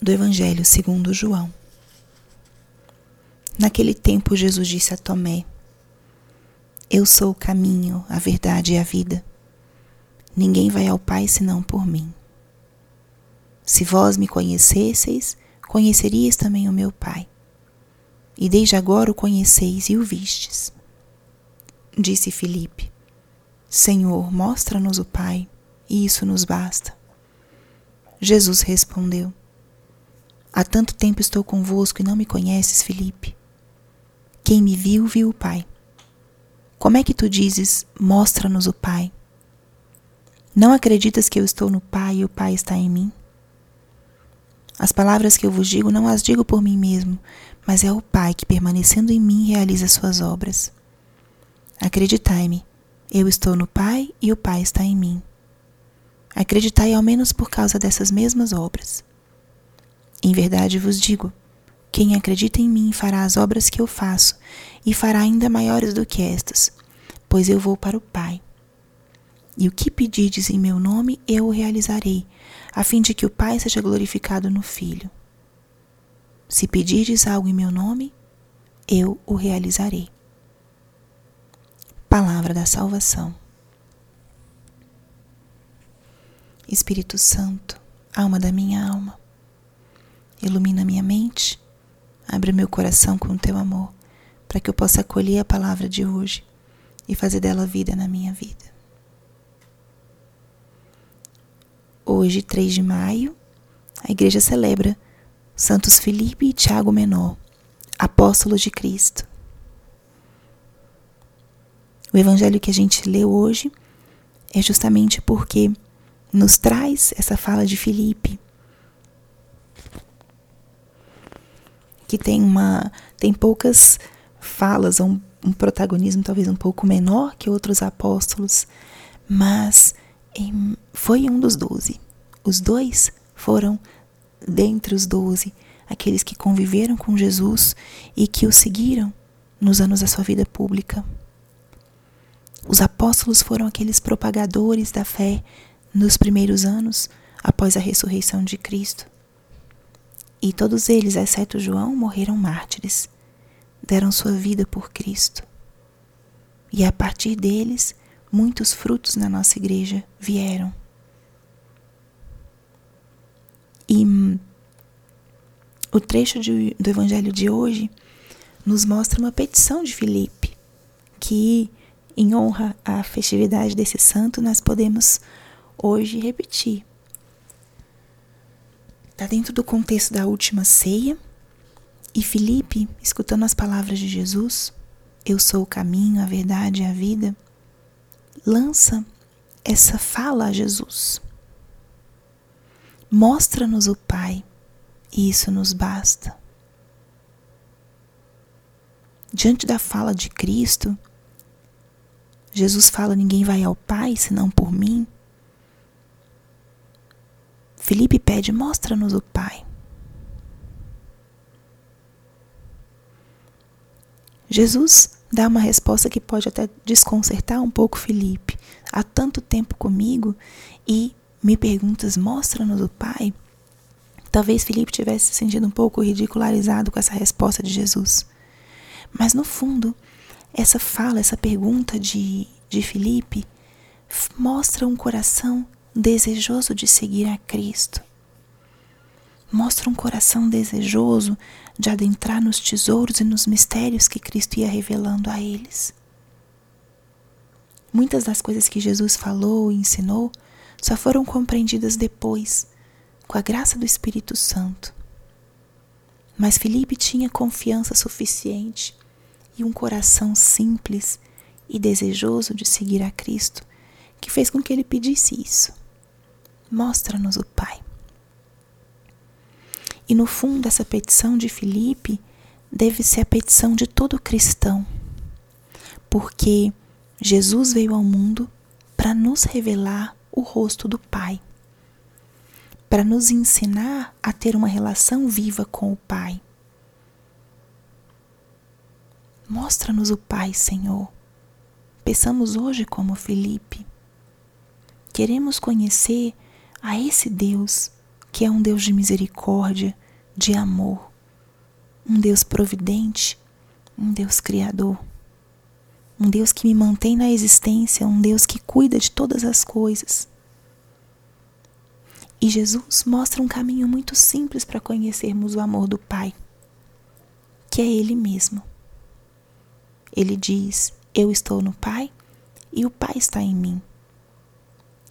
do Evangelho segundo João. Naquele tempo, Jesus disse a Tomé: Eu sou o caminho, a verdade e a vida. Ninguém vai ao Pai senão por mim. Se vós me conhecesseis, conheceríeis também o meu Pai. E desde agora o conheceis e o vistes. Disse Filipe: Senhor, mostra-nos o Pai, e isso nos basta. Jesus respondeu: Há tanto tempo estou convosco e não me conheces, Filipe. Quem me viu, viu o Pai. Como é que tu dizes, mostra-nos o Pai? Não acreditas que eu estou no Pai e o Pai está em mim? As palavras que eu vos digo não as digo por mim mesmo, mas é o Pai que, permanecendo em mim, realiza suas obras. Acreditai-me, eu estou no Pai e o Pai está em mim. Acreditai ao menos por causa dessas mesmas obras. Em verdade vos digo: quem acredita em mim fará as obras que eu faço, e fará ainda maiores do que estas, pois eu vou para o Pai. E o que pedides em meu nome, eu o realizarei, a fim de que o Pai seja glorificado no Filho. Se pedirdes algo em meu nome, eu o realizarei. Palavra da Salvação. Espírito Santo, alma da minha alma, ilumina minha mente, abre meu coração com o teu amor, para que eu possa acolher a palavra de hoje e fazer dela vida na minha vida. Hoje, 3 de maio, a igreja celebra Santos Felipe e Tiago Menor, apóstolos de Cristo. O evangelho que a gente leu hoje é justamente porque nos traz essa fala de Filipe, que tem uma tem poucas falas, um, um protagonismo talvez um pouco menor que outros apóstolos, mas em, foi um dos doze. Os dois foram dentre os doze, aqueles que conviveram com Jesus e que o seguiram nos anos da sua vida pública. Os apóstolos foram aqueles propagadores da fé nos primeiros anos após a ressurreição de Cristo. E todos eles, exceto João, morreram mártires, deram sua vida por Cristo. E a partir deles, muitos frutos na nossa igreja vieram. E o trecho de, do Evangelho de hoje nos mostra uma petição de Filipe, que, em honra à festividade desse santo, nós podemos hoje repetir. Está dentro do contexto da última ceia e Felipe, escutando as palavras de Jesus, eu sou o caminho, a verdade e a vida, lança essa fala a Jesus. Mostra-nos o Pai, e isso nos basta. Diante da fala de Cristo, Jesus fala: Ninguém vai ao Pai senão por mim. Felipe pede: Mostra-nos o Pai. Jesus dá uma resposta que pode até desconcertar um pouco Felipe. Há tanto tempo comigo e me perguntas: Mostra-nos o Pai. Talvez Felipe tivesse se sentido um pouco ridicularizado com essa resposta de Jesus. Mas no fundo, essa fala, essa pergunta de, de Felipe mostra um coração desejoso de seguir a Cristo. Mostra um coração desejoso de adentrar nos tesouros e nos mistérios que Cristo ia revelando a eles. Muitas das coisas que Jesus falou e ensinou só foram compreendidas depois, com a graça do Espírito Santo. Mas Felipe tinha confiança suficiente e um coração simples e desejoso de seguir a Cristo, que fez com que ele pedisse isso. Mostra-nos o Pai. E no fundo, essa petição de Filipe deve ser a petição de todo cristão, porque Jesus veio ao mundo para nos revelar o rosto do Pai, para nos ensinar a ter uma relação viva com o Pai. Mostra-nos o Pai, Senhor. Peçamos hoje como Felipe. Queremos conhecer a esse Deus que é um Deus de misericórdia, de amor, um Deus providente, um Deus criador, um Deus que me mantém na existência, um Deus que cuida de todas as coisas. E Jesus mostra um caminho muito simples para conhecermos o amor do Pai, que é Ele mesmo. Ele diz: Eu estou no Pai e o Pai está em mim.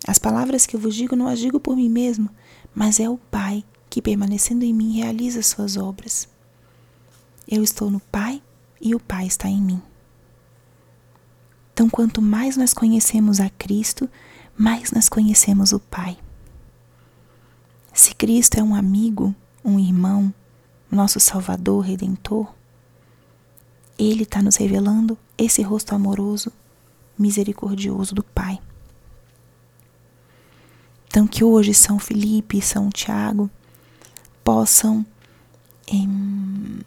As palavras que eu vos digo não as digo por mim mesmo, mas é o Pai que, permanecendo em mim, realiza suas obras. Eu estou no Pai e o Pai está em mim. Então, quanto mais nós conhecemos a Cristo, mais nós conhecemos o Pai. Se Cristo é um amigo, um irmão, nosso Salvador, Redentor, Ele está nos revelando esse rosto amoroso, misericordioso do Pai. Então, que hoje São Felipe e São Tiago possam em,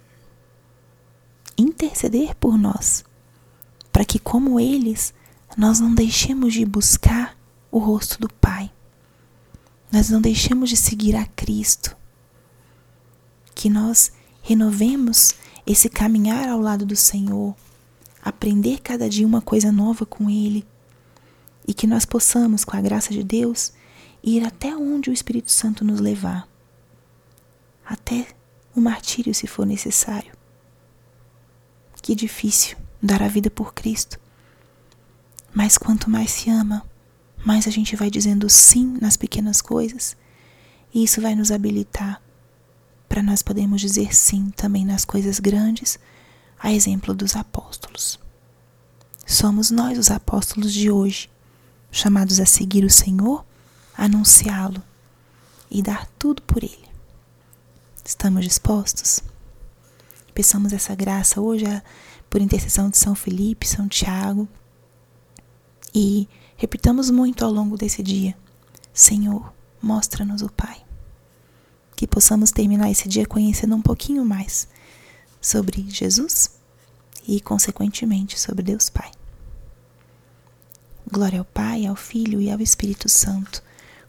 interceder por nós, para que, como eles, nós não deixemos de buscar o rosto do Pai, nós não deixemos de seguir a Cristo, que nós renovemos esse caminhar ao lado do Senhor, aprender cada dia uma coisa nova com Ele, e que nós possamos, com a graça de Deus, ir até onde o Espírito Santo nos levar, até o martírio se for necessário. Que difícil dar a vida por Cristo. Mas quanto mais se ama, mais a gente vai dizendo sim nas pequenas coisas, e isso vai nos habilitar para nós podermos dizer sim também nas coisas grandes, a exemplo dos apóstolos. Somos nós os apóstolos de hoje, chamados a seguir o Senhor anunciá-lo e dar tudo por ele. Estamos dispostos? Peçamos essa graça hoje por intercessão de São Felipe, São Tiago e repitamos muito ao longo desse dia: Senhor, mostra-nos o Pai. Que possamos terminar esse dia conhecendo um pouquinho mais sobre Jesus e, consequentemente, sobre Deus Pai. Glória ao Pai, ao Filho e ao Espírito Santo